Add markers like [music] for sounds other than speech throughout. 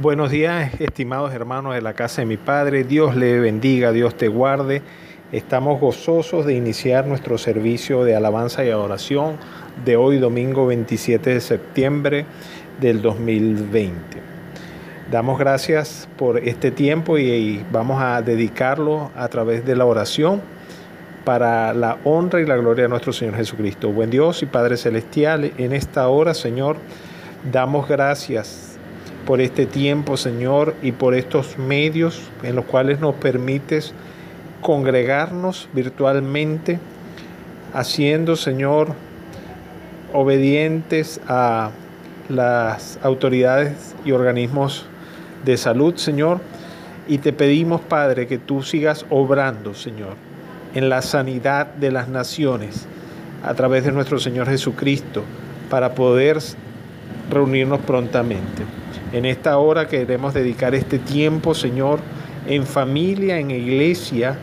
Buenos días, estimados hermanos de la casa de mi Padre. Dios le bendiga, Dios te guarde. Estamos gozosos de iniciar nuestro servicio de alabanza y adoración de hoy, domingo 27 de septiembre del 2020. Damos gracias por este tiempo y vamos a dedicarlo a través de la oración para la honra y la gloria de nuestro Señor Jesucristo. Buen Dios y Padre Celestial, en esta hora, Señor, damos gracias por este tiempo, Señor, y por estos medios en los cuales nos permites congregarnos virtualmente, haciendo, Señor, obedientes a las autoridades y organismos de salud, Señor. Y te pedimos, Padre, que tú sigas obrando, Señor, en la sanidad de las naciones a través de nuestro Señor Jesucristo, para poder reunirnos prontamente. En esta hora queremos dedicar este tiempo, Señor, en familia, en iglesia,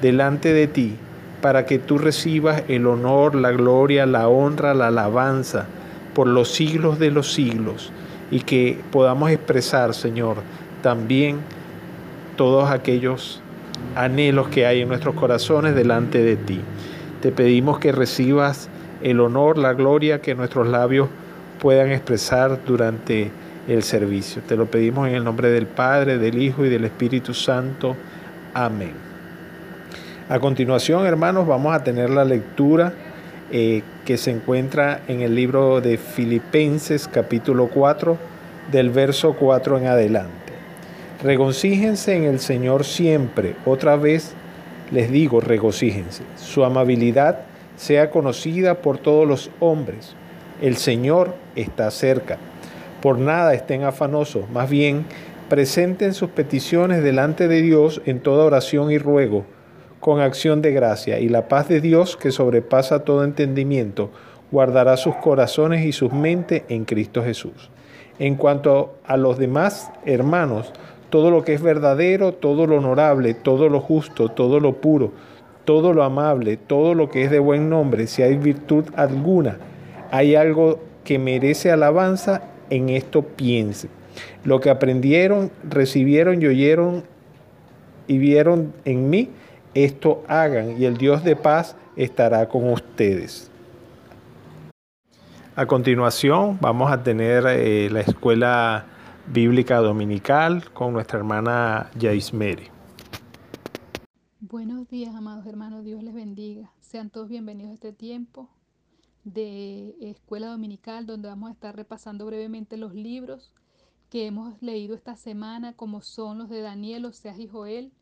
delante de ti, para que tú recibas el honor, la gloria, la honra, la alabanza por los siglos de los siglos y que podamos expresar, Señor, también todos aquellos anhelos que hay en nuestros corazones delante de ti. Te pedimos que recibas el honor, la gloria que nuestros labios puedan expresar durante el servicio. Te lo pedimos en el nombre del Padre, del Hijo y del Espíritu Santo. Amén. A continuación, hermanos, vamos a tener la lectura eh, que se encuentra en el libro de Filipenses capítulo 4, del verso 4 en adelante. Regocíjense en el Señor siempre. Otra vez les digo, regocíjense. Su amabilidad sea conocida por todos los hombres. El Señor está cerca. Por nada estén afanosos, más bien presenten sus peticiones delante de Dios en toda oración y ruego, con acción de gracia, y la paz de Dios, que sobrepasa todo entendimiento, guardará sus corazones y sus mentes en Cristo Jesús. En cuanto a los demás hermanos, todo lo que es verdadero, todo lo honorable, todo lo justo, todo lo puro, todo lo amable, todo lo que es de buen nombre, si hay virtud alguna, hay algo que merece alabanza, en esto piense. Lo que aprendieron, recibieron y oyeron y vieron en mí, esto hagan y el Dios de paz estará con ustedes. A continuación vamos a tener eh, la escuela bíblica dominical con nuestra hermana Yaismeri. Buenos días, amados hermanos, Dios les bendiga. Sean todos bienvenidos a este tiempo de Escuela Dominical, donde vamos a estar repasando brevemente los libros que hemos leído esta semana, como son los de Daniel, Oseas y Joel.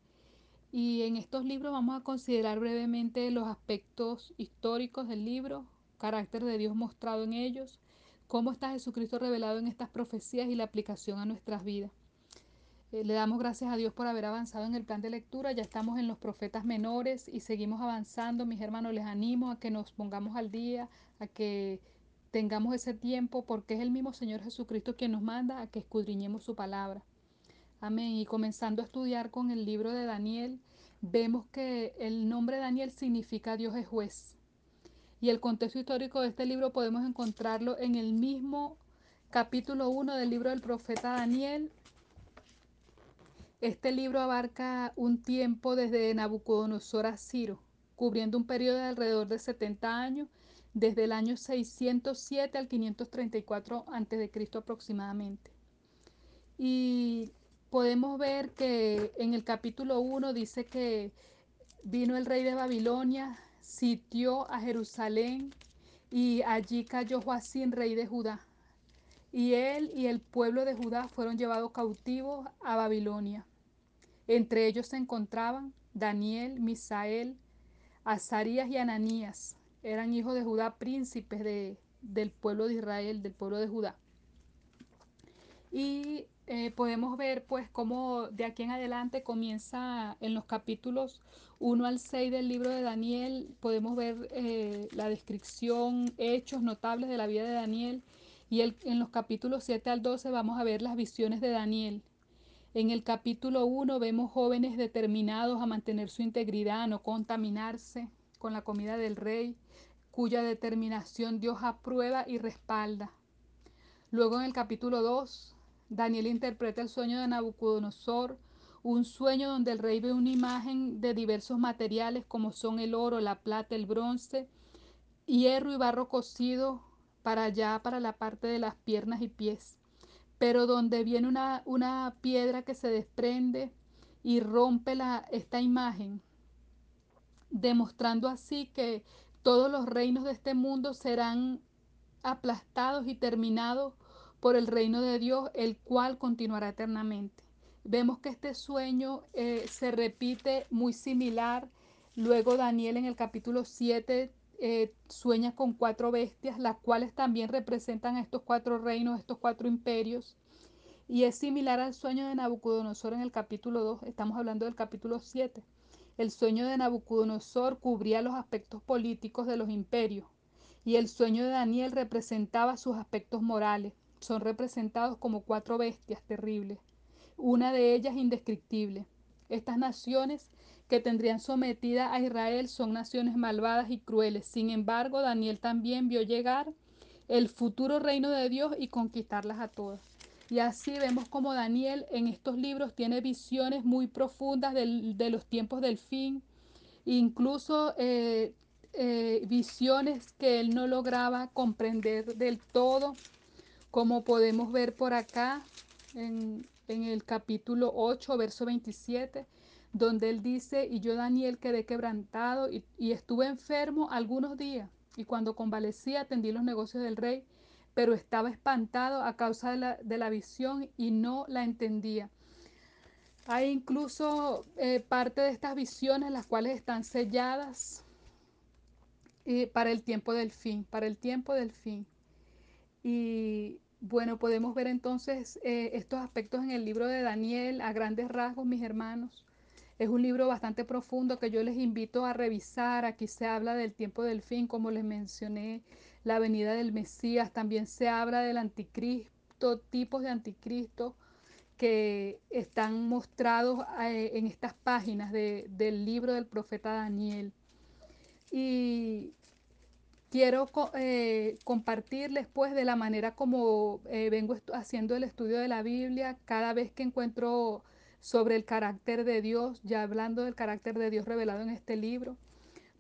Y en estos libros vamos a considerar brevemente los aspectos históricos del libro, carácter de Dios mostrado en ellos, cómo está Jesucristo revelado en estas profecías y la aplicación a nuestras vidas. Eh, le damos gracias a Dios por haber avanzado en el plan de lectura. Ya estamos en los profetas menores y seguimos avanzando. Mis hermanos, les animo a que nos pongamos al día, a que tengamos ese tiempo, porque es el mismo Señor Jesucristo quien nos manda a que escudriñemos su palabra. Amén. Y comenzando a estudiar con el libro de Daniel, vemos que el nombre Daniel significa Dios es juez. Y el contexto histórico de este libro podemos encontrarlo en el mismo capítulo 1 del libro del profeta Daniel, este libro abarca un tiempo desde Nabucodonosor a Ciro, cubriendo un periodo de alrededor de 70 años, desde el año 607 al 534 a.C. aproximadamente. Y podemos ver que en el capítulo 1 dice que vino el rey de Babilonia, sitió a Jerusalén y allí cayó Joacín, rey de Judá. Y él y el pueblo de Judá fueron llevados cautivos a Babilonia. Entre ellos se encontraban Daniel, Misael, Azarías y Ananías. Eran hijos de Judá, príncipes de, del pueblo de Israel, del pueblo de Judá. Y eh, podemos ver pues cómo de aquí en adelante comienza en los capítulos 1 al 6 del libro de Daniel, podemos ver eh, la descripción, hechos notables de la vida de Daniel y en los capítulos 7 al 12 vamos a ver las visiones de Daniel. En el capítulo 1 vemos jóvenes determinados a mantener su integridad, a no contaminarse con la comida del rey, cuya determinación Dios aprueba y respalda. Luego en el capítulo 2 Daniel interpreta el sueño de Nabucodonosor, un sueño donde el rey ve una imagen de diversos materiales como son el oro, la plata, el bronce, hierro y barro cocido para allá, para la parte de las piernas y pies. Pero donde viene una, una piedra que se desprende y rompe la, esta imagen, demostrando así que todos los reinos de este mundo serán aplastados y terminados por el reino de Dios, el cual continuará eternamente. Vemos que este sueño eh, se repite muy similar. Luego Daniel en el capítulo 7 eh, sueña con cuatro bestias, las cuales también representan a estos cuatro reinos, estos cuatro imperios. Y es similar al sueño de Nabucodonosor en el capítulo 2, estamos hablando del capítulo 7. El sueño de Nabucodonosor cubría los aspectos políticos de los imperios y el sueño de Daniel representaba sus aspectos morales. Son representados como cuatro bestias terribles, una de ellas indescriptible. Estas naciones que tendrían sometida a Israel son naciones malvadas y crueles. Sin embargo, Daniel también vio llegar el futuro reino de Dios y conquistarlas a todas. Y así vemos como Daniel en estos libros tiene visiones muy profundas del, de los tiempos del fin, incluso eh, eh, visiones que él no lograba comprender del todo, como podemos ver por acá en, en el capítulo 8, verso 27, donde él dice, y yo Daniel quedé quebrantado y, estuve enfermo algunos días, y cuando convalecí atendí los negocios del rey pero estaba espantado a causa de la, de la visión y no la entendía. Hay incluso eh, parte de estas visiones las cuales están selladas eh, para el tiempo del fin, para el tiempo del fin. Y bueno, podemos ver entonces eh, estos aspectos en el libro de Daniel a grandes rasgos, mis hermanos. Es un libro bastante profundo que yo les invito a revisar. Aquí se habla del tiempo del fin, como les mencioné la venida del Mesías, también se habla del anticristo, tipos de anticristo que están mostrados eh, en estas páginas de, del libro del profeta Daniel. Y quiero eh, compartirles pues de la manera como eh, vengo haciendo el estudio de la Biblia, cada vez que encuentro sobre el carácter de Dios, ya hablando del carácter de Dios revelado en este libro,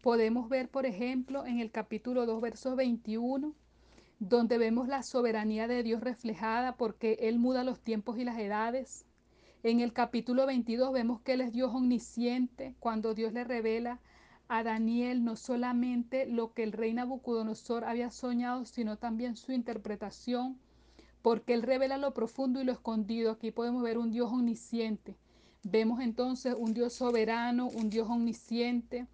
Podemos ver, por ejemplo, en el capítulo 2, verso 21, donde vemos la soberanía de Dios reflejada porque Él muda los tiempos y las edades. En el capítulo 22 vemos que Él es Dios omnisciente cuando Dios le revela a Daniel no solamente lo que el rey Nabucodonosor había soñado, sino también su interpretación, porque Él revela lo profundo y lo escondido. Aquí podemos ver un Dios omnisciente. Vemos entonces un Dios soberano, un Dios omnisciente,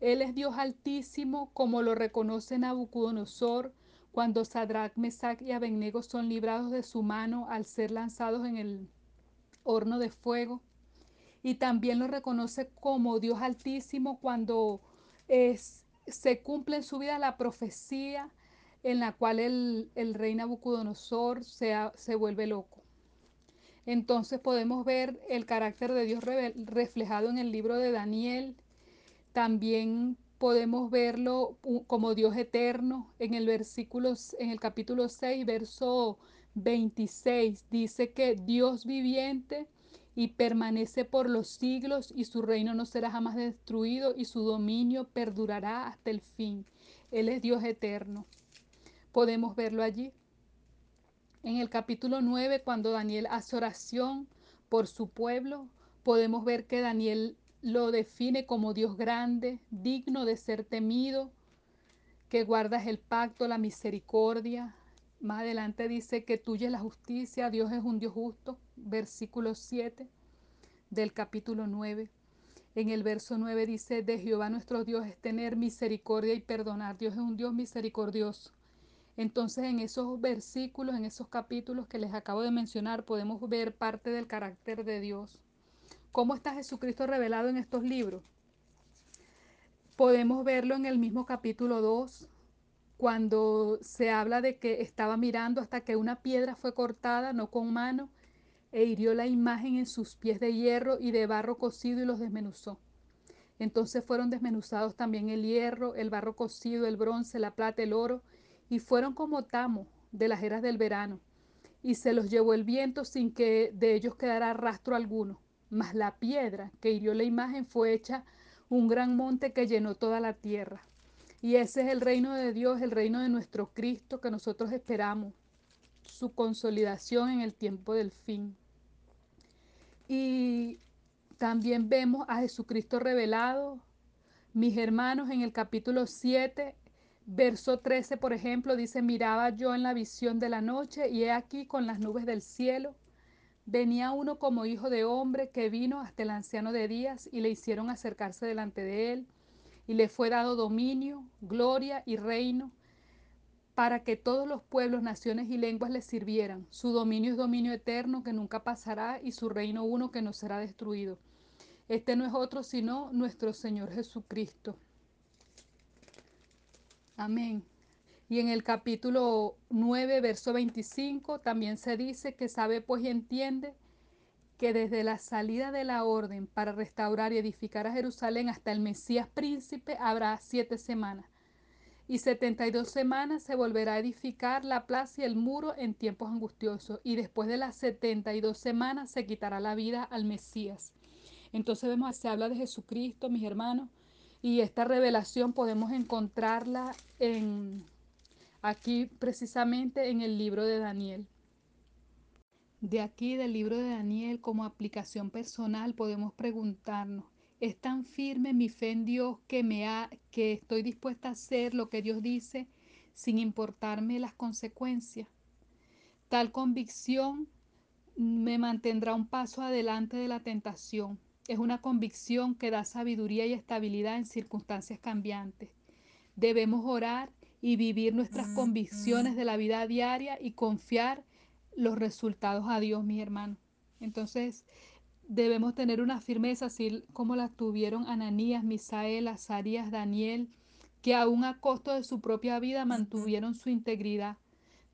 él es Dios altísimo, como lo reconoce Nabucodonosor cuando Sadrach, Mesach y Abednego son librados de su mano al ser lanzados en el horno de fuego. Y también lo reconoce como Dios altísimo cuando es, se cumple en su vida la profecía en la cual el, rey Nabucodonosor se, se vuelve loco. Entonces podemos ver el carácter de Dios reflejado en el libro de Daniel, también podemos verlo como Dios eterno en el versículo en el capítulo 6, verso 26 dice que Dios viviente y permanece por los siglos y su reino no será jamás destruido y su dominio perdurará hasta el fin. Él es Dios eterno. Podemos verlo allí. En el capítulo 9, cuando Daniel hace oración por su pueblo, podemos ver que Daniel lo define como Dios grande, digno de ser temido, que guardas el pacto, la misericordia. Más adelante dice que tuya es la justicia, Dios es un Dios justo, versículo 7 del capítulo 9. En el verso 9 dice, de Jehová nuestro Dios es tener misericordia y perdonar. Dios es un Dios misericordioso. Entonces en esos versículos, en esos capítulos que les acabo de mencionar, podemos ver parte del carácter de Dios. ¿Cómo está Jesucristo revelado en estos libros? Podemos verlo en el mismo capítulo 2, cuando se habla de que estaba mirando hasta que una piedra fue cortada, no con mano, e hirió la imagen en sus pies de hierro y de barro cocido y los desmenuzó. Entonces fueron desmenuzados también el hierro, el barro cocido, el bronce, la plata, el oro, y fueron como tamo de las eras del verano. y se los llevó el viento sin que de ellos quedara rastro alguno. Mas la piedra que hirió la imagen fue hecha un gran monte que llenó toda la tierra. Y ese es el reino de Dios, el reino de nuestro Cristo que nosotros esperamos, su consolidación en el tiempo del fin. Y también vemos a Jesucristo revelado. Mis hermanos, en el capítulo 7, verso 13, por ejemplo, dice, miraba yo en la visión de la noche y he aquí con las nubes del cielo. Venía uno como hijo de hombre que vino hasta el anciano de días y le hicieron acercarse delante de él y le fue dado dominio, gloria y reino para que todos los pueblos, naciones y lenguas le sirvieran. Su dominio es dominio eterno que nunca pasará y su reino uno que no será destruido. Este no es otro sino nuestro Señor Jesucristo. Amén. Y en el capítulo 9, verso 25, también se dice que sabe pues y entiende que desde la salida de la orden para restaurar y edificar a Jerusalén hasta el Mesías príncipe habrá siete semanas y 72 semanas se volverá a edificar la plaza y el muro en tiempos angustiosos, y después de las 72 semanas se quitará la vida al Mesías. Entonces vemos, se habla de Jesucristo, mis hermanos, y esta revelación podemos encontrarla en aquí precisamente en el libro de Daniel. De aquí del libro de Daniel como aplicación personal podemos preguntarnos, es tan firme mi fe en Dios que me ha que estoy dispuesta a hacer lo que Dios dice sin importarme las consecuencias. Tal convicción me mantendrá un paso adelante de la tentación. Es una convicción que da sabiduría y estabilidad en circunstancias cambiantes. Debemos orar y vivir nuestras convicciones de la vida diaria y confiar los resultados a Dios, mis hermanos. Entonces, debemos tener una firmeza así como la tuvieron Ananías, Misael, Azarías, Daniel, que aún a costo de su propia vida mantuvieron su integridad.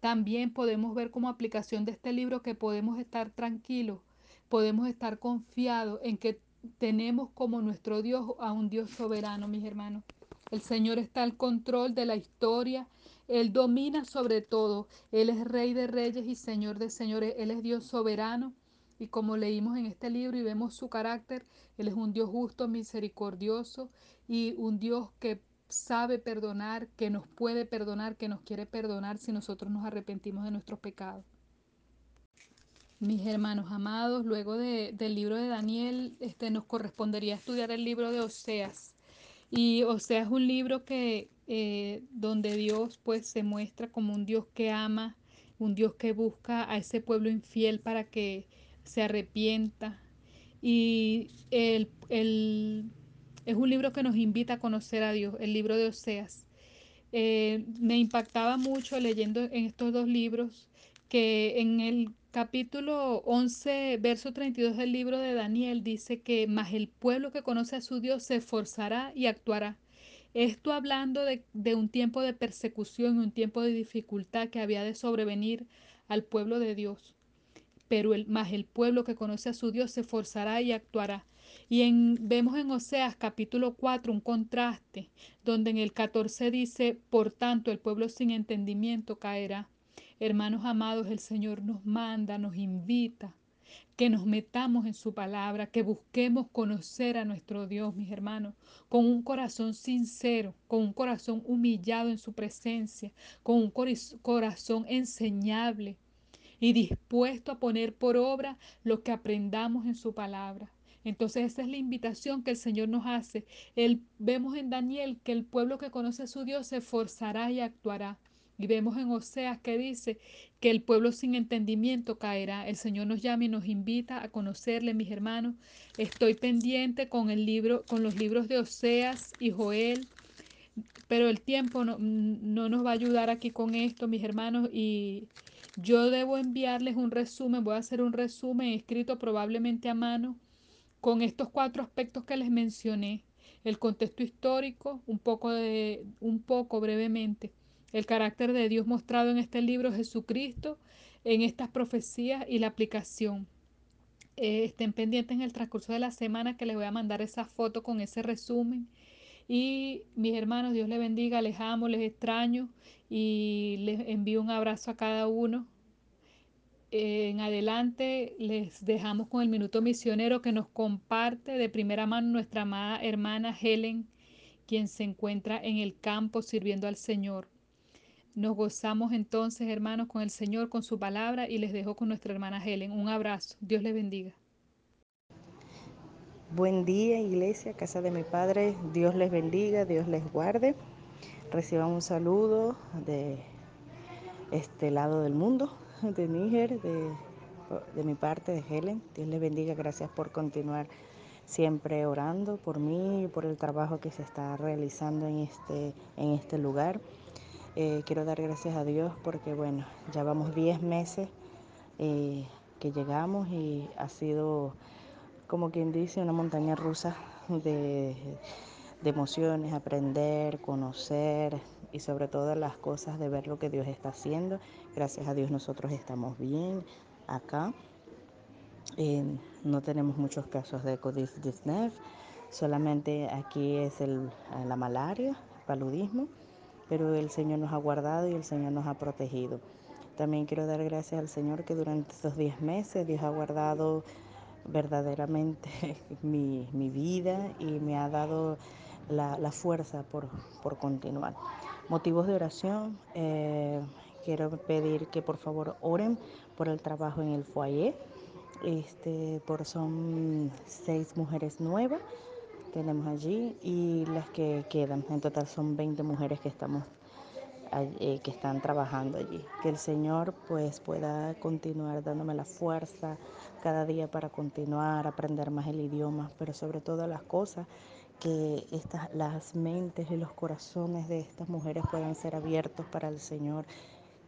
También podemos ver como aplicación de este libro que podemos estar tranquilos, podemos estar confiados en que tenemos como nuestro Dios a un Dios soberano, mis hermanos. El Señor está al control de la historia, Él domina sobre todo, Él es Rey de reyes y Señor de señores, Él es Dios soberano y como leímos en este libro y vemos su carácter, Él es un Dios justo, misericordioso y un Dios que sabe perdonar, que nos puede perdonar, que nos quiere perdonar si nosotros nos arrepentimos de nuestros pecados. Mis hermanos amados, luego de, del libro de Daniel, este, nos correspondería estudiar el libro de Oseas. Y Oseas es un libro que, eh, donde Dios pues se muestra como un Dios que ama, un Dios que busca a ese pueblo infiel para que se arrepienta. Y el, es un libro que nos invita a conocer a Dios, el libro de Oseas. Eh, me impactaba mucho leyendo en estos dos libros que en el capítulo 11, verso 32 del libro de Daniel dice que más el pueblo que conoce a su Dios se esforzará y actuará. Esto hablando de, de un tiempo de persecución y un tiempo de dificultad que había de sobrevenir al pueblo de Dios pero el, más el pueblo que conoce a su Dios se esforzará y actuará. Y en, vemos en Oseas capítulo 4 un contraste, donde en el 14 dice, por tanto el pueblo sin entendimiento caerá. Hermanos amados, el Señor nos manda, nos invita, que nos metamos en su palabra, que busquemos conocer a nuestro Dios, mis hermanos, con un corazón sincero, con un corazón humillado en su presencia, con un corazón enseñable, y dispuesto a poner por obra lo que aprendamos en su palabra. Entonces esa es la invitación que el Señor nos hace. El, vemos en Daniel que el pueblo que conoce a su Dios se esforzará y actuará. Y vemos en Oseas que dice que el pueblo sin entendimiento caerá. El Señor nos llama y nos invita a conocerle, mis hermanos. Estoy pendiente con el libro, con los libros de Oseas y Joel, pero el tiempo no, no nos va a ayudar aquí con esto, mis hermanos, y yo debo enviarles un resumen, voy a hacer un resumen escrito probablemente a mano con estos cuatro aspectos que les mencioné. El contexto histórico, un poco, de, un poco brevemente. El carácter de Dios mostrado en este libro, Jesucristo, en estas profecías y la aplicación. Eh, estén pendientes en el transcurso de la semana que les voy a mandar esa foto con ese resumen. Y mis hermanos, Dios les bendiga, les amo, les extraño y les envío un abrazo a cada uno. en adelante les dejamos con el minuto misionero que nos comparte de primera mano nuestra amada hermana Helen, quien se encuentra en el campo sirviendo al Señor. Nos gozamos entonces, hermanos, con el Señor, con su palabra y les dejo con nuestra hermana Helen. Un abrazo. Dios les bendiga. Buen día, iglesia, casa de mi Padre. Dios les bendiga, Dios les guarde. Reciban un saludo de este lado del mundo, de Níger, de, de mi parte, de Helen. Dios les bendiga. Gracias por continuar siempre orando por mí y por el trabajo que se está realizando en este, en este lugar. Eh, quiero dar gracias a Dios porque, bueno, ya vamos 10 meses eh, que llegamos y ha sido, como quien dice, una montaña rusa de, emociones, aprender, conocer y sobre todo las cosas de ver lo que Dios está haciendo. Gracias a Dios nosotros estamos bien acá. Eh, no tenemos muchos casos de COVID-19, solamente aquí es el, la malaria, paludismo pero el Señor nos ha guardado y el Señor nos ha protegido. También quiero dar gracias al Señor que durante estos 10 meses Dios ha guardado verdaderamente [laughs] mi, mi vida y me ha dado la, la fuerza por, por, continuar. Motivos de oración, eh, quiero pedir que por favor oren por el trabajo en el foyer. Este, por son seis mujeres nuevas tenemos allí y las que quedan. En total son 20 mujeres que estamos eh, que están trabajando allí. Que el Señor pues pueda continuar dándome la fuerza cada día para continuar, aprender más el idioma, pero sobre todo las cosas que estas, las mentes y los corazones de estas mujeres puedan ser abiertos para el Señor.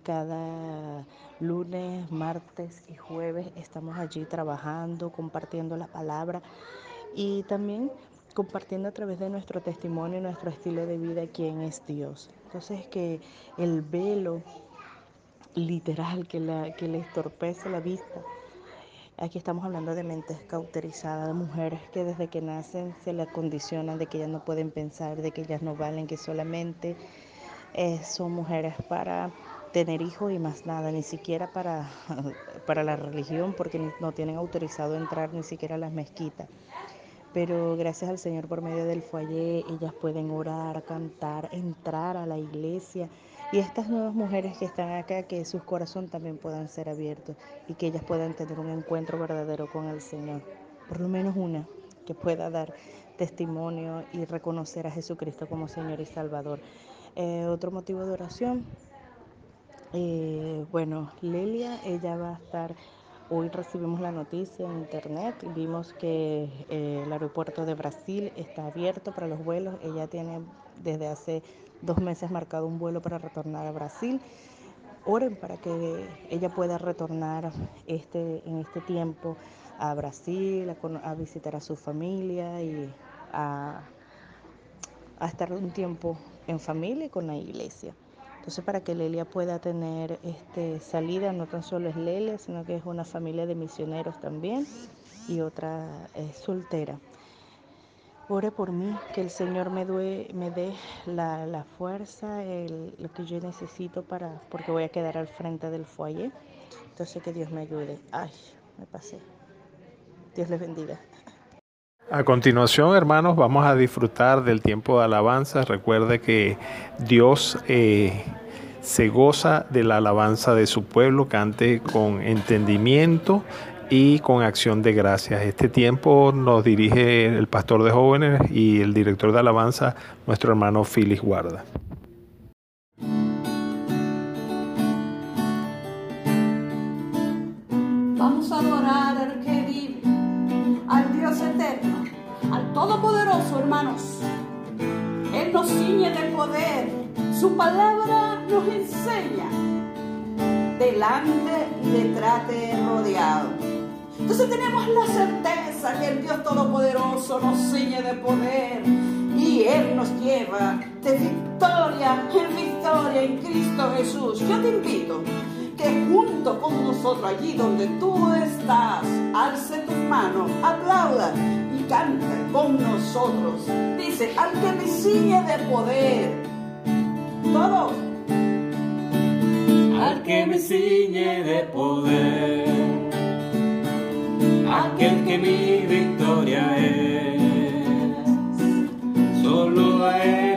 Cada lunes, martes y jueves estamos allí trabajando, compartiendo la palabra y también compartiendo a través de nuestro testimonio y nuestro estilo de vida quién es Dios. Entonces que el velo literal que, la, que le estorpece la vista, aquí estamos hablando de mentes cauterizadas, de mujeres que desde que nacen se le condicionan de que ellas no pueden pensar, de que ellas no valen, que solamente eh, son mujeres para tener hijos y más nada, ni siquiera para, [laughs] para la religión, porque no tienen autorizado entrar ni siquiera a las mezquitas pero gracias al Señor por medio del foyer ellas pueden orar, cantar, entrar a la iglesia y estas nuevas mujeres que están acá que sus corazones también puedan ser abiertos y que ellas puedan tener un encuentro verdadero con el Señor, por lo menos una que pueda dar testimonio y reconocer a Jesucristo como Señor y Salvador. Eh, otro motivo de oración, eh, bueno, Lelia, ella va a estar Hoy recibimos la noticia en internet, vimos que eh, el aeropuerto de Brasil está abierto para los vuelos. Ella tiene desde hace dos meses marcado un vuelo para retornar a Brasil. Oren para que ella pueda retornar este, en este tiempo a Brasil, a, visitar a su familia y a, a estar un tiempo en familia y con la iglesia. Entonces, para que Lelia pueda tener este, salida, no tan solo es Lelia, sino que es una familia de misioneros también y otra es soltera. Ore por mí, que el Señor me, dé, me dé la, la fuerza, lo que yo necesito para, porque voy a quedar al frente del foyer. Entonces, que Dios me ayude. Ay, me pasé. Dios les bendiga. A continuación, hermanos, vamos a disfrutar del tiempo de alabanza. Recuerde que Dios eh, se goza de la alabanza de su pueblo, cante con entendimiento y con acción de gracias. Este tiempo nos dirige el pastor de jóvenes y el director de alabanza, nuestro hermano Félix Guarda. Hermanos. Él nos ciñe de poder, su palabra nos enseña, delante y detrás de rodeado. Entonces tenemos la certeza que el Dios Todopoderoso nos ciñe de poder y Él nos lleva de victoria en victoria en Cristo Jesús. Yo te invito que junto con nosotros, allí donde tú estás, alce tus manos, aplauda nosotros. Dice, al que me ciñe de poder, todos al que me ciñe de poder, aquel que mi victoria es. Solo a él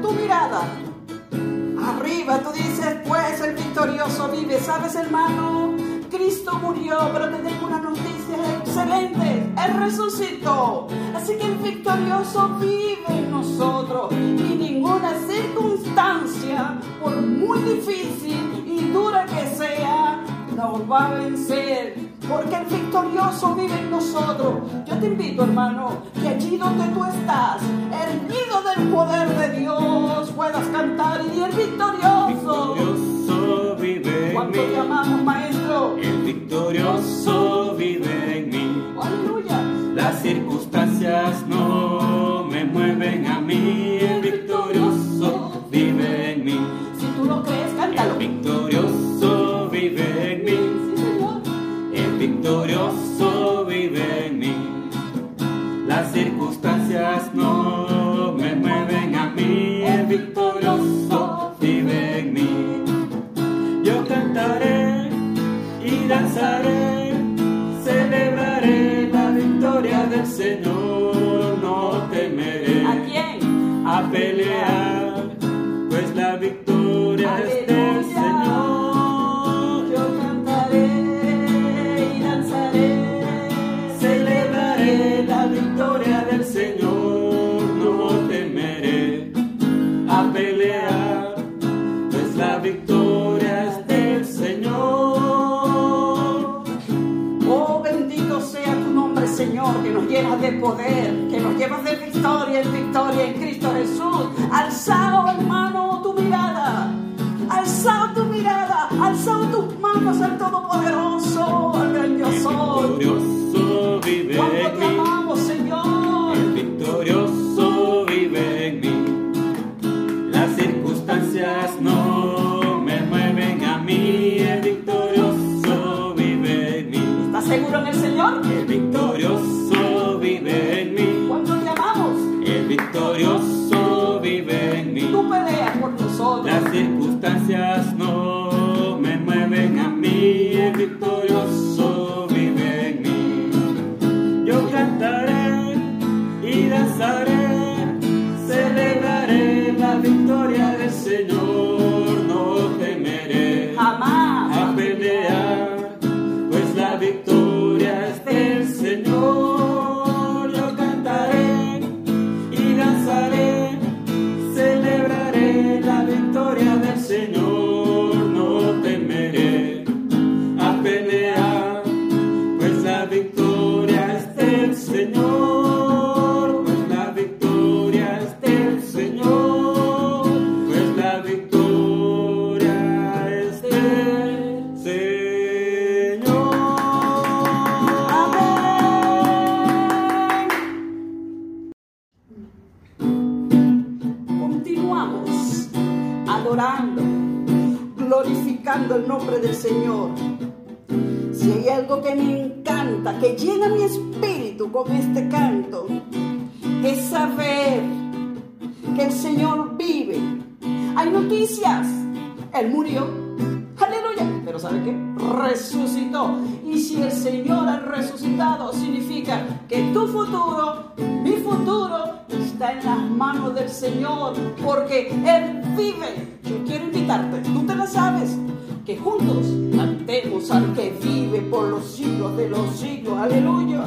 tu mirada arriba, tú dices, pues el victorioso vive. ¿Sabes, hermano? Cristo murió, pero te tengo una noticia excelente. Él resucitó. Así que el victorioso vive en nosotros. Y ninguna circunstancia, por muy difícil y dura que sea, nos va a vencer. Porque el victorioso vive en nosotros. Yo te invito, hermano, que allí donde tú estás, erguido del poder de Dios, puedas cantar y el victorioso. Victorioso vive en ¿Cuánto te mí. amamos, maestro? El victorioso vive en mí. Aleluya. Las circunstancias no me mueven a mí. El victorioso vive en mí. Las circunstancias no me mueven a mí. El victorioso vive en mí. Yo cantaré y danzaré, celebraré la victoria del Señor. No temeré ¿A quién? a pelear, pues la victoria es Señor, que nos llenas de poder, que nos llevas de victoria en victoria en Cristo Jesús. Alzao, hermano, tu mirada. Alzao tu mirada. Alzao tus manos al Todopoderoso, al gran yo soy. victorioso. glorificando el nombre del Señor. Si hay algo que me encanta, que llena mi espíritu con este canto, es saber que el Señor vive. Hay noticias. Él murió. Aleluya. Pero ¿sabe qué? Resucitó. Y si el Señor ha resucitado, significa que tu futuro, mi futuro, está en las manos del Señor. Porque Él vive. Yo quiero tú te la sabes. Que juntos cantemos al que vive por los siglos de los siglos. Aleluya.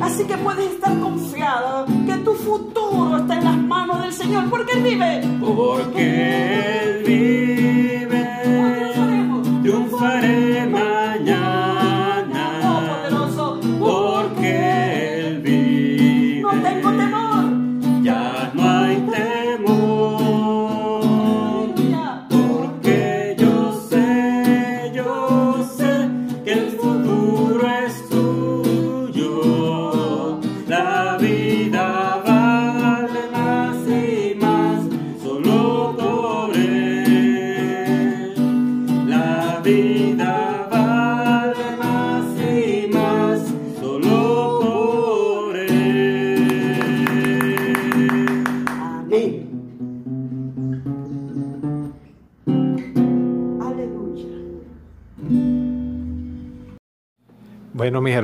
Así que puedes estar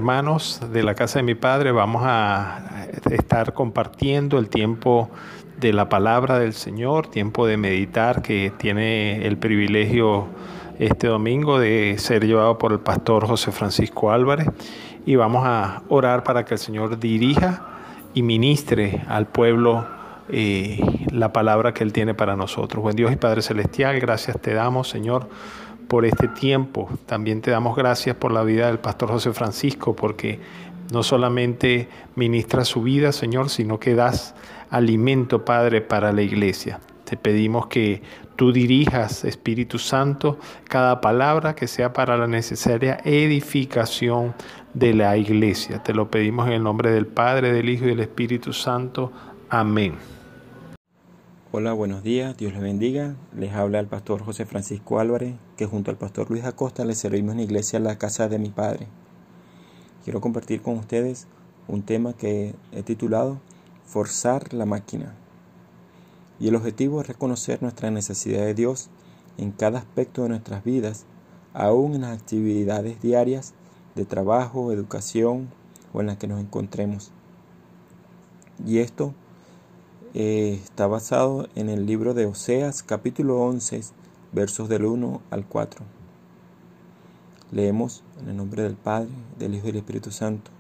hermanos de la casa de mi padre, vamos a estar compartiendo el tiempo de la palabra del Señor, tiempo de meditar que tiene el privilegio este domingo de ser llevado por el pastor José Francisco Álvarez y vamos a orar para que el Señor dirija y ministre al pueblo eh, la palabra que Él tiene para nosotros. Buen Dios y Padre Celestial, gracias te damos, Señor, por este tiempo. También te damos gracias por la vida del pastor José Francisco, porque no solamente ministra su vida, Señor, sino que das alimento, Padre, para la iglesia. Te pedimos que tú dirijas, Espíritu Santo, cada palabra que sea para la necesaria edificación de la iglesia. Te lo pedimos en el nombre del Padre, del Hijo y del Espíritu Santo. Amén. Hola, buenos días, Dios les bendiga. Les habla el pastor José Francisco Álvarez, que junto al pastor Luis Acosta le servimos en la iglesia La Casa de mi Padre. Quiero compartir con ustedes un tema que he titulado Forzar la máquina. Y el objetivo es reconocer nuestra necesidad de Dios en cada aspecto de nuestras vidas, aún en las actividades diarias de trabajo, educación o en las que nos encontremos. Y esto eh, está basado en el libro de Oseas capítulo 11 versos del 1 al 4. Leemos en el nombre del Padre, del Hijo y del Espíritu Santo.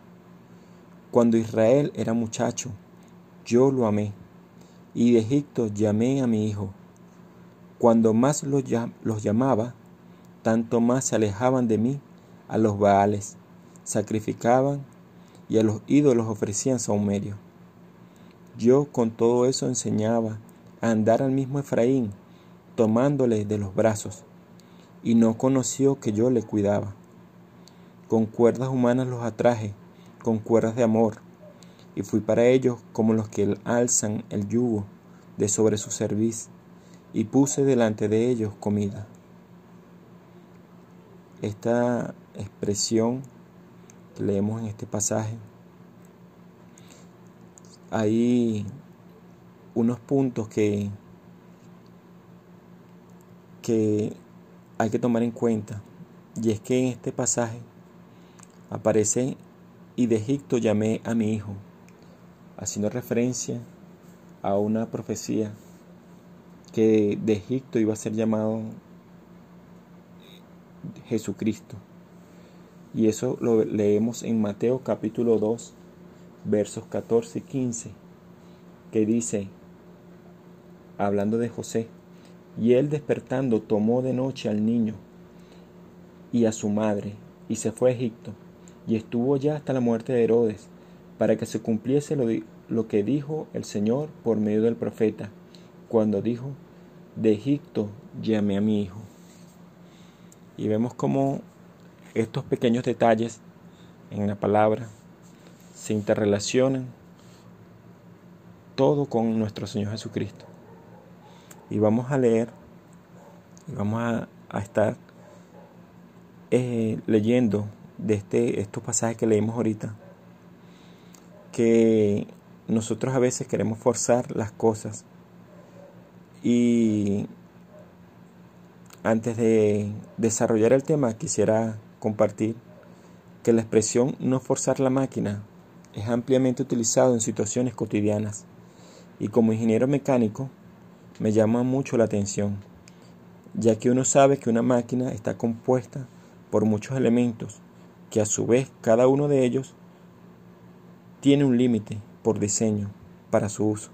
Cuando Israel era muchacho, yo lo amé, y de Egipto llamé a mi hijo. Cuando más los, llamaba, tanto más se alejaban de mí a los baales, sacrificaban y a los ídolos ofrecían saumerio. Yo con todo eso enseñaba a andar al mismo Efraín, tomándole de los brazos, y no conoció que yo le cuidaba. Con cuerdas humanas los atraje, con cuerdas de amor, y fui para ellos como los que alzan el yugo de sobre su cerviz, y puse delante de ellos comida. Esta expresión leemos en este pasaje hay unos puntos que, que hay que tomar en cuenta. Y es que en este pasaje aparece y de Egipto llamé a mi hijo, haciendo referencia a una profecía que de Egipto iba a ser llamado Jesucristo. Y eso lo leemos en Mateo capítulo 2, versos 14 y 15, que dice, hablando de José, y él despertando tomó de noche al niño y a su madre, y se fue a Egipto, y estuvo ya hasta la muerte de Herodes, para que se cumpliese lo, lo que dijo el Señor por medio del profeta, cuando dijo, de Egipto llamé a mi hijo. Y vemos cómo estos pequeños detalles en la palabra se interrelacionan todo con nuestro Señor Jesucristo. Y vamos a leer, y vamos a, estar eh, leyendo de este, estos pasajes que leímos ahorita, que nosotros a veces queremos forzar las cosas Y antes de desarrollar el tema, quisiera compartir que la expresión no forzar la máquina es ampliamente utilizado en situaciones cotidianas y como ingeniero mecánico me llama mucho la atención, ya que uno sabe que una máquina está compuesta por muchos elementos que a su vez cada uno de ellos tiene un límite por diseño para su uso,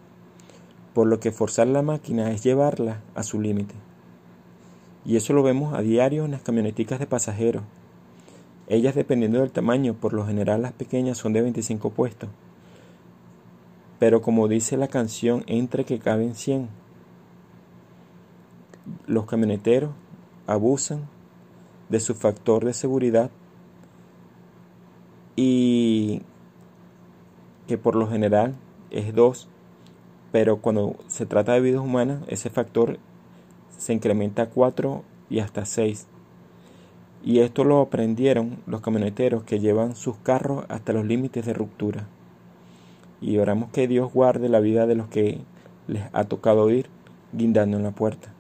por lo que forzar la máquina es llevarla a su límite. Y eso lo vemos a diario en las camioneticas de pasajeros. Ellas dependiendo del tamaño, por lo general las pequeñas son de 25 puestos. Pero como dice la canción, entre que caben 100. Los camioneteros abusan de su factor de seguridad y que por lo general es 2, pero cuando se trata de vidas humanas ese factor se incrementa a 4 y hasta 6. Y esto lo aprendieron los camioneteros que llevan sus carros hasta los límites de ruptura. Y oramos que Dios guarde la vida de los que les ha tocado ir guindando en la puerta.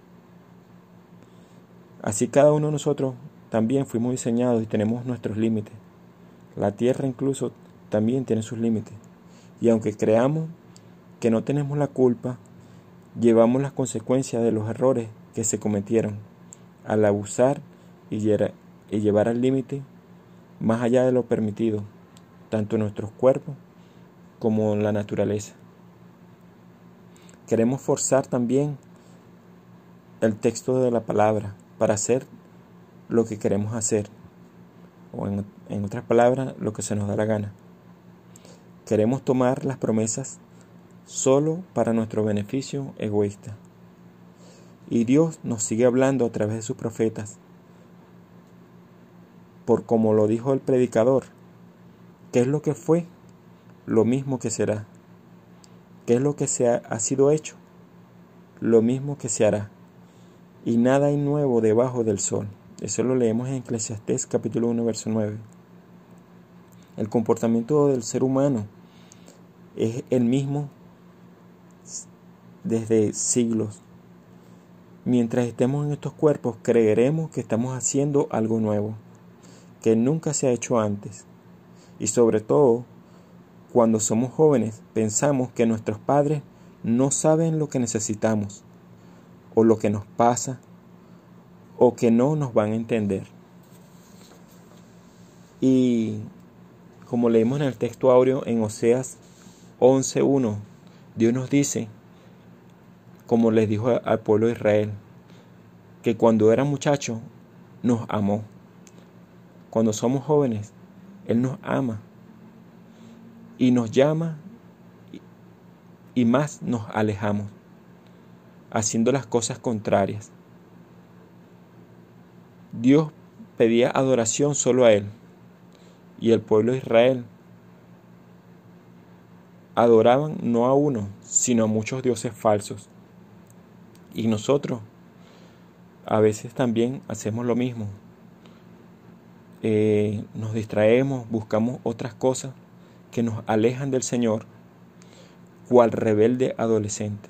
Así cada uno de nosotros también fuimos diseñados y tenemos nuestros límites. La tierra incluso también tiene sus límites. Y aunque creamos que no tenemos la culpa, llevamos las consecuencias de los errores que se cometieron al abusar y, llevar al límite más allá de lo permitido, tanto nuestros cuerpos como la naturaleza. Queremos forzar también el texto de la palabra para hacer lo que queremos hacer, o en, en otras palabras, lo que se nos da la gana. Queremos tomar las promesas solo para nuestro beneficio egoísta. Y Dios nos sigue hablando a través de sus profetas. Por como lo dijo el predicador, ¿qué es lo que fue? Lo mismo que será. ¿Qué es lo que se ha, sido hecho? Lo mismo que se hará. Y nada hay nuevo debajo del sol. Eso lo leemos en Eclesiastés capítulo 1, verso 9. El comportamiento del ser humano es el mismo desde siglos Mientras estemos en estos cuerpos, creeremos que estamos haciendo algo nuevo, que nunca se ha hecho antes. Y sobre todo, cuando somos jóvenes, pensamos que nuestros padres no saben lo que necesitamos, o lo que nos pasa, o que no nos van a entender. Y como leímos en el texto áureo en Oseas 11.1, Dios nos dice, como les dijo al pueblo de Israel, que cuando era muchacho nos amó. Cuando somos jóvenes, Él nos ama y nos llama y más nos alejamos, haciendo las cosas contrarias. Dios pedía adoración solo a Él y el pueblo de Israel adoraban no a uno, sino a muchos dioses falsos. Y nosotros a veces también hacemos lo mismo. Eh, nos distraemos, buscamos otras cosas que nos alejan del Señor, cual rebelde adolescente.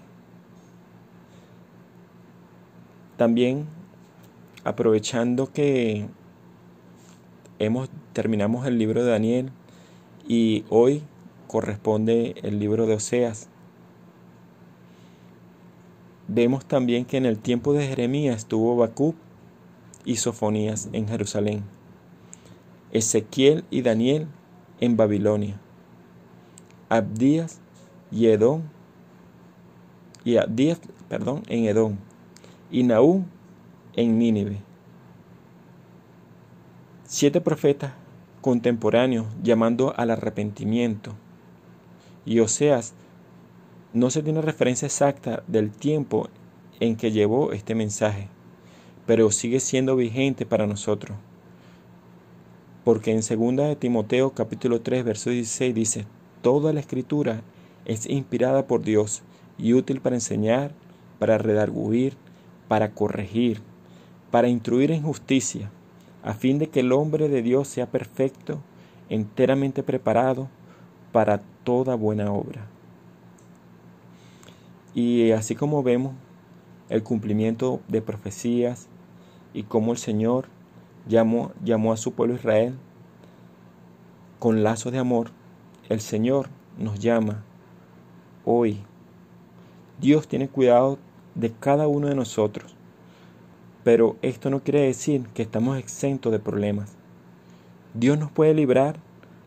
También aprovechando que hemos terminamos el libro de Daniel y hoy corresponde el libro de Oseas. Vemos también que en el tiempo de Jeremías estuvo Bacub y Sofonías en Jerusalén, Ezequiel y Daniel en Babilonia, Abdías y Edom y Abdías, perdón, en Edom y Naúm en Nínive. Siete profetas contemporáneos llamando al arrepentimiento. Y Oseas no se tiene referencia exacta del tiempo en que llevó este mensaje, pero sigue siendo vigente para nosotros. Porque en 2 de Timoteo capítulo 3 verso 16 dice, toda la escritura es inspirada por Dios y útil para enseñar, para redarguir, para corregir, para instruir en justicia, a fin de que el hombre de Dios sea perfecto, enteramente preparado para toda buena obra. Y así como vemos el cumplimiento de profecías y cómo el Señor llamó, llamó a su pueblo Israel con lazos de amor, el Señor nos llama hoy. Dios tiene cuidado de cada uno de nosotros, pero esto no quiere decir que estamos exentos de problemas. Dios nos puede librar,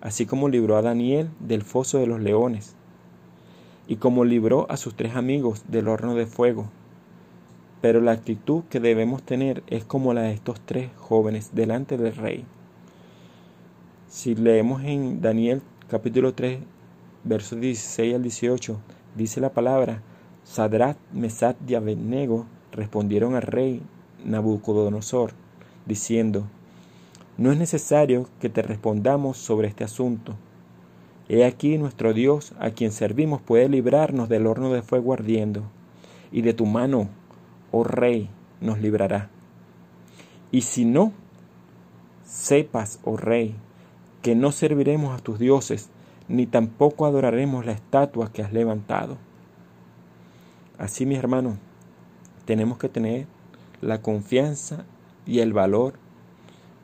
así como libró a Daniel del foso de los leones, y como libró a sus tres amigos del horno de fuego. Pero la actitud que debemos tener es como la de estos tres jóvenes delante del rey. Si leemos en Daniel capítulo 3, versos 16 al 18, dice la palabra, Sadrat, Mesat y Abednego respondieron al rey Nabucodonosor, diciendo, No es necesario que te respondamos sobre este asunto. He aquí nuestro Dios, a quien servimos, puede librarnos del horno de fuego ardiendo, y de tu mano, oh rey, nos librará. Y si no, sepas, oh rey, que no serviremos a tus dioses, ni tampoco adoraremos la estatua que has levantado. Así, mis hermanos, tenemos que tener la confianza y el valor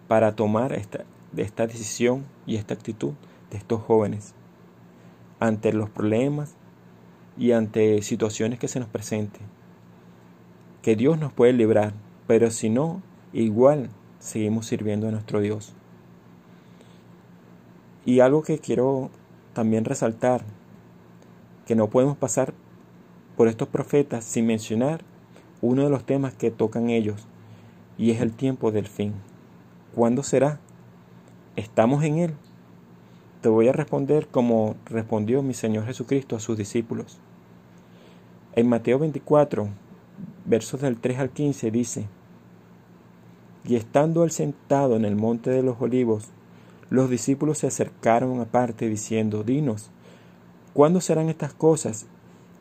para tomar esta, esta decisión y esta actitud de estos jóvenes ante los problemas y ante situaciones que se nos presenten. Que Dios nos puede librar, pero si no, igual seguimos sirviendo a nuestro Dios. Y algo que quiero también resaltar, que no podemos pasar por estos profetas sin mencionar uno de los temas que tocan ellos, y es el tiempo del fin. ¿Cuándo será? ¿Estamos en él? Te voy a responder como respondió mi Señor Jesucristo a sus discípulos. En Mateo 24, versos del 3 al 15 dice, Y estando él sentado en el monte de los olivos, los discípulos se acercaron aparte diciendo, Dinos, ¿cuándo serán estas cosas?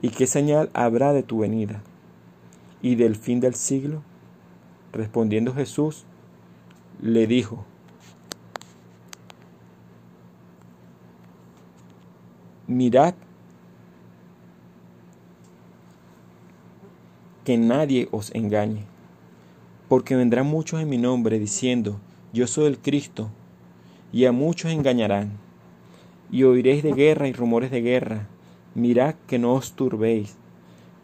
¿Y qué señal habrá de tu venida? ¿Y del fin del siglo? Respondiendo Jesús, le dijo, Mirad que nadie os engañe, porque vendrán muchos en mi nombre diciendo, yo soy el Cristo, y a muchos engañarán. Y oiréis de guerra y rumores de guerra. Mirad que no os turbéis,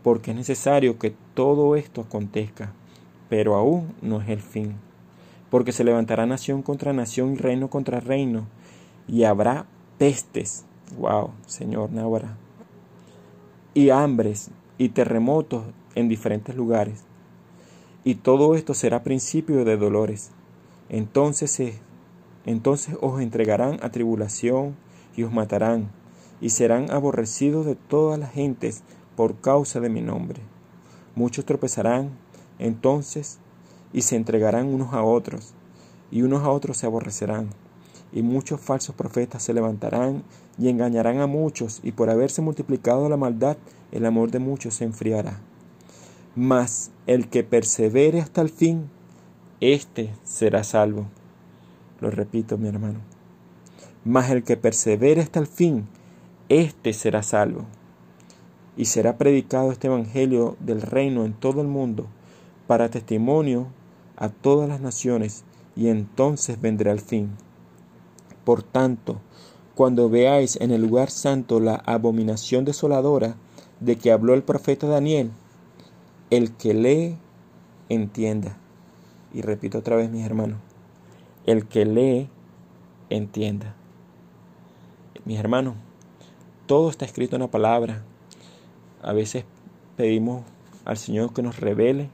porque es necesario que todo esto acontezca, pero aún no es el fin. Porque se levantará nación contra nación y reino contra reino, y habrá pestes. Wow, Señor Náhuara. Y hambres y terremotos en diferentes lugares. Y todo esto será principio de dolores. Entonces entonces os entregarán a tribulación y os matarán, y serán aborrecidos de todas las gentes por causa de mi nombre. Muchos tropezarán entonces y se entregarán unos a otros, y unos a otros se aborrecerán. Y muchos falsos profetas se levantarán y engañarán a muchos, y por haberse multiplicado la maldad, el amor de muchos se enfriará. Mas el que persevere hasta el fin, éste será salvo. Lo repito, mi hermano. Mas el que persevere hasta el fin, éste será salvo. Y será predicado este Evangelio del reino en todo el mundo, para testimonio a todas las naciones, y entonces vendrá el fin. Por tanto, cuando veáis en el lugar santo la abominación desoladora de que habló el profeta Daniel, el que lee, entienda. Y repito otra vez, mis hermanos, el que lee entienda. Mis hermanos, todo está escrito en la palabra. A veces pedimos al Señor que nos revele,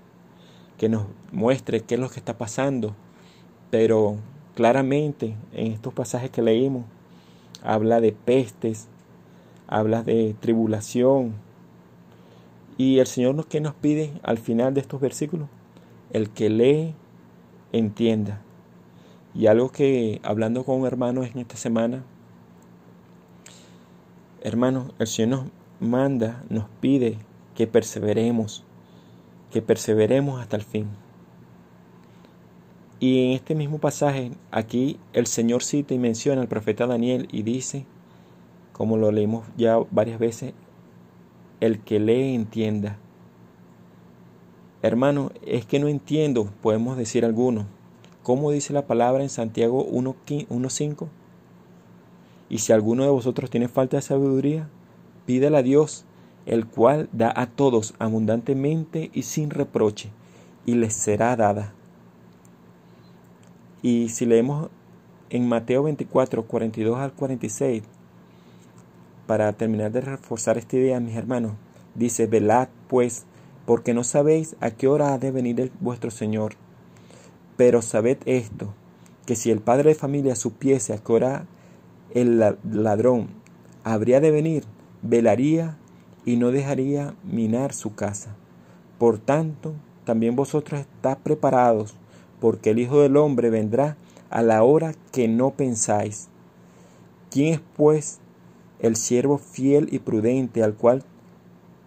que nos muestre qué es lo que está pasando, pero claramente en estos pasajes que leímos habla de pestes, habla de tribulación. Y el Señor que nos pide al final de estos versículos, el que lee entienda. Y algo que hablando con hermanos en esta semana, hermanos, el Señor nos manda, nos pide que perseveremos, que perseveremos hasta el fin. Y en este mismo pasaje, aquí el Señor cita y menciona al profeta Daniel y dice, como lo leímos ya varias veces, el que lee entienda. Hermano, es que no entiendo, podemos decir algunos. ¿Cómo dice la palabra en Santiago 1.5? Y si alguno de vosotros tiene falta de sabiduría, pídele a Dios, el cual da a todos abundantemente y sin reproche, y les será dada. Y si leemos en Mateo 24, 42 al 46, para terminar de reforzar esta idea, mis hermanos, dice, velad pues, porque no sabéis a qué hora ha de venir vuestro Señor. Pero sabed esto, que si el padre de familia supiese a qué hora el ladrón habría de venir, velaría y no dejaría minar su casa. Por tanto, también vosotros estáis preparados, porque el Hijo del Hombre vendrá a la hora que no pensáis. ¿Quién es pues el siervo fiel y prudente al cual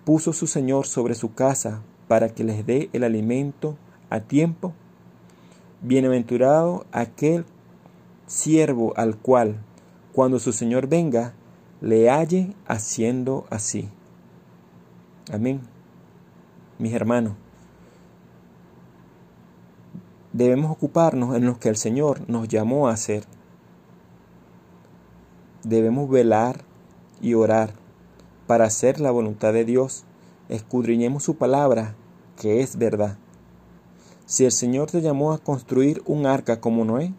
puso su Señor sobre su casa para que les dé el alimento a tiempo? Bienaventurado aquel siervo al cual, cuando su Señor venga, le halle haciendo así. Amén. Mis hermanos, debemos ocuparnos en lo que el Señor nos llamó a hacer. Debemos velar y orar para hacer la voluntad de Dios, escudriñemos su palabra, que es verdad. Si el Señor te llamó a construir un arca como Noé,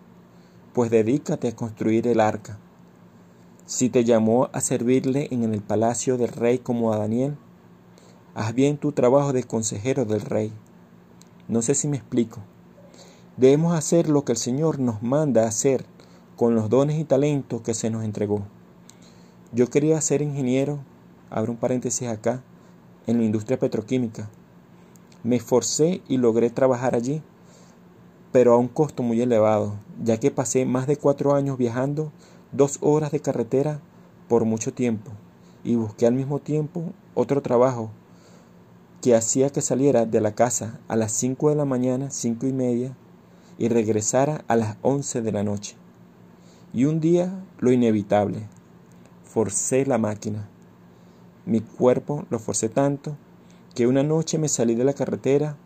pues dedícate a construir el arca. Si te llamó a servirle en el palacio del rey como a Daniel, haz bien tu trabajo de consejero del rey. No sé si me explico. Debemos hacer lo que el Señor nos manda hacer con los dones y talentos que se nos entregó. Yo quería ser ingeniero abro un paréntesis acá, en la industria petroquímica. Me esforcé y logré trabajar allí, pero a un costo muy elevado, ya que pasé más de cuatro años viajando dos horas de carretera por mucho tiempo y busqué al mismo tiempo otro trabajo que hacía que saliera de la casa a las cinco de la mañana, cinco y media, y regresara a las once de la noche. Y un día lo inevitable, forcé la máquina. Mi cuerpo lo forcé tanto que una noche me salí de la carretera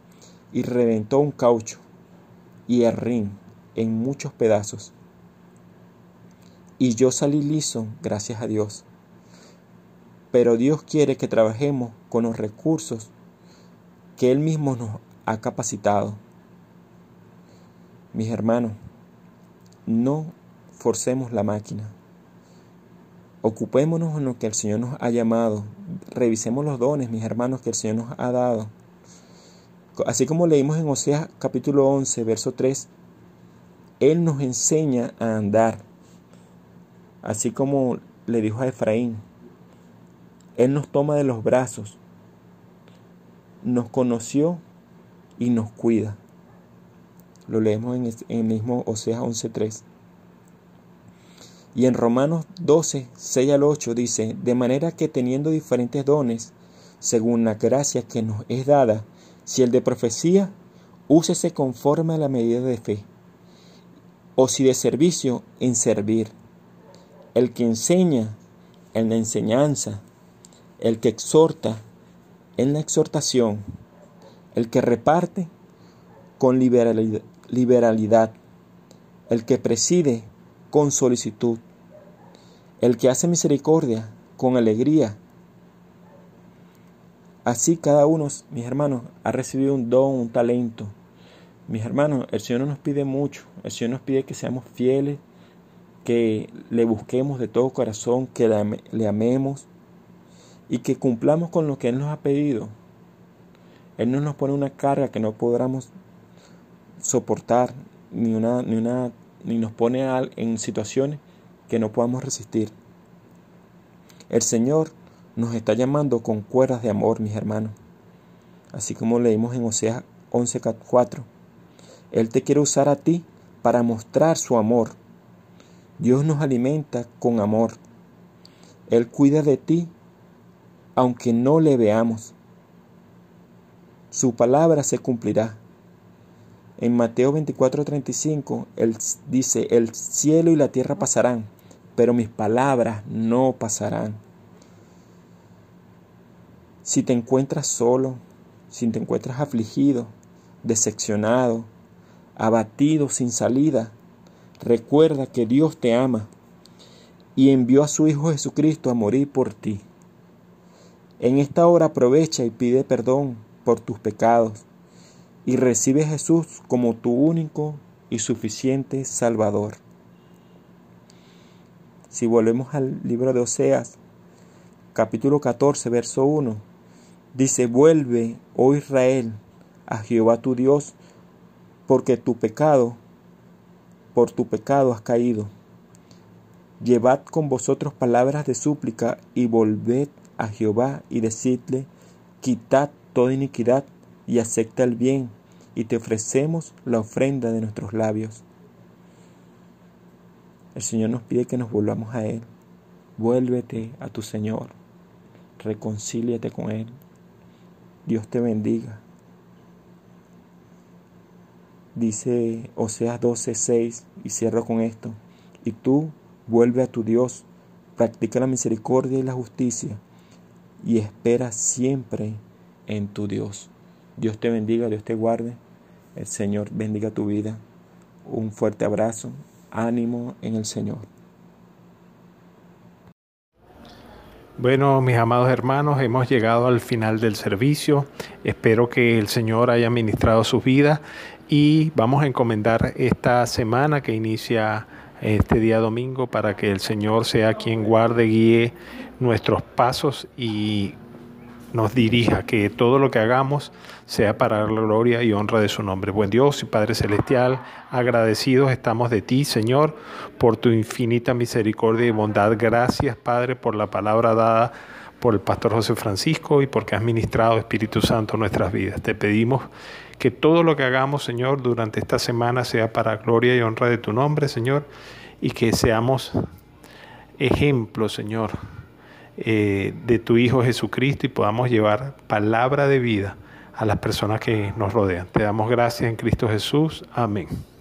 y reventó un caucho y el ring en muchos pedazos. Y yo salí liso, gracias a Dios. Pero Dios quiere que trabajemos con los recursos que Él mismo nos ha capacitado. Mis hermanos, no forcemos la máquina. Ocupémonos en lo que el Señor nos ha llamado. Revisemos los dones, mis hermanos, que el Señor nos ha dado. Así como leímos en Oseas capítulo 11, verso 3, Él nos enseña a andar. Así como le dijo a Efraín, Él nos toma de los brazos, nos conoció y nos cuida. Lo leemos en el mismo Oseas 11.3. Y en Romanos 12, 6 al 8 dice, de manera que teniendo diferentes dones, según la gracia que nos es dada, si el de profecía, úsese conforme a la medida de fe, o si de servicio, en servir, el que enseña, en la enseñanza, el que exhorta, en la exhortación, el que reparte, con liberalidad, el que preside, con solicitud, el que hace misericordia con alegría. Así cada uno, mis hermanos, ha recibido un don, un talento. Mis hermanos, el Señor no nos pide mucho, el Señor nos pide que seamos fieles, que le busquemos de todo corazón, que le, amemos y que cumplamos con lo que Él nos ha pedido. Él no nos pone una carga que no podamos soportar, ni, una, ni, una, ni nos pone en situaciones que no podamos resistir. El Señor nos está llamando con cuerdas de amor, mis hermanos. Así como leímos en Oseas 11:4. Él te quiere usar a ti para mostrar su amor. Dios nos alimenta con amor. Él cuida de ti aunque no le veamos. Su palabra se cumplirá. En Mateo 24:35, Él dice, el cielo y la tierra pasarán, pero mis palabras no pasarán. Si te encuentras solo, si te encuentras afligido, decepcionado, abatido, sin salida, recuerda que Dios te ama y envió a su Hijo Jesucristo a morir por ti. En esta hora aprovecha y pide perdón por tus pecados y recibe a Jesús como tu único y suficiente Salvador. Si volvemos al libro de Oseas, capítulo 14, verso 1, dice, vuelve, oh Israel, a Jehová tu Dios, porque tu pecado, por tu pecado has caído. Llevad con vosotros palabras de súplica y volved a Jehová y decidle, quitad toda iniquidad y acepta el bien, y te ofrecemos la ofrenda de nuestros labios. El Señor nos pide que nos volvamos a Él. Vuélvete a tu Señor. Reconcíliate con Él. Dios te bendiga. Dice Oseas 12:6 y cierro con esto. Y tú vuelve a tu Dios, practica la misericordia y la justicia y espera siempre en tu Dios. Dios te bendiga, Dios te guarde. El Señor bendiga tu vida. Un fuerte abrazo. Ánimo en el Señor. Bueno, mis amados hermanos, hemos llegado al final del servicio. Espero que el Señor haya ministrado sus vidas y vamos a encomendar esta semana que inicia este día domingo para que el Señor sea quien guarde, guíe nuestros pasos y nos dirija, que todo lo que hagamos sea para la gloria y honra de su nombre. Buen Dios y Padre Celestial, agradecidos estamos de ti, Señor, por tu infinita misericordia y bondad. Gracias, Padre, por la palabra dada por el pastor José Francisco y porque has ministrado, Espíritu Santo, nuestras vidas. Te pedimos que todo lo que hagamos, Señor, durante esta semana sea para gloria y honra de tu nombre, Señor, y que seamos ejemplos, Señor, eh, de tu Hijo Jesucristo y podamos llevar palabra de vida a las personas que nos rodean. Te damos gracias en Cristo Jesús. Amén.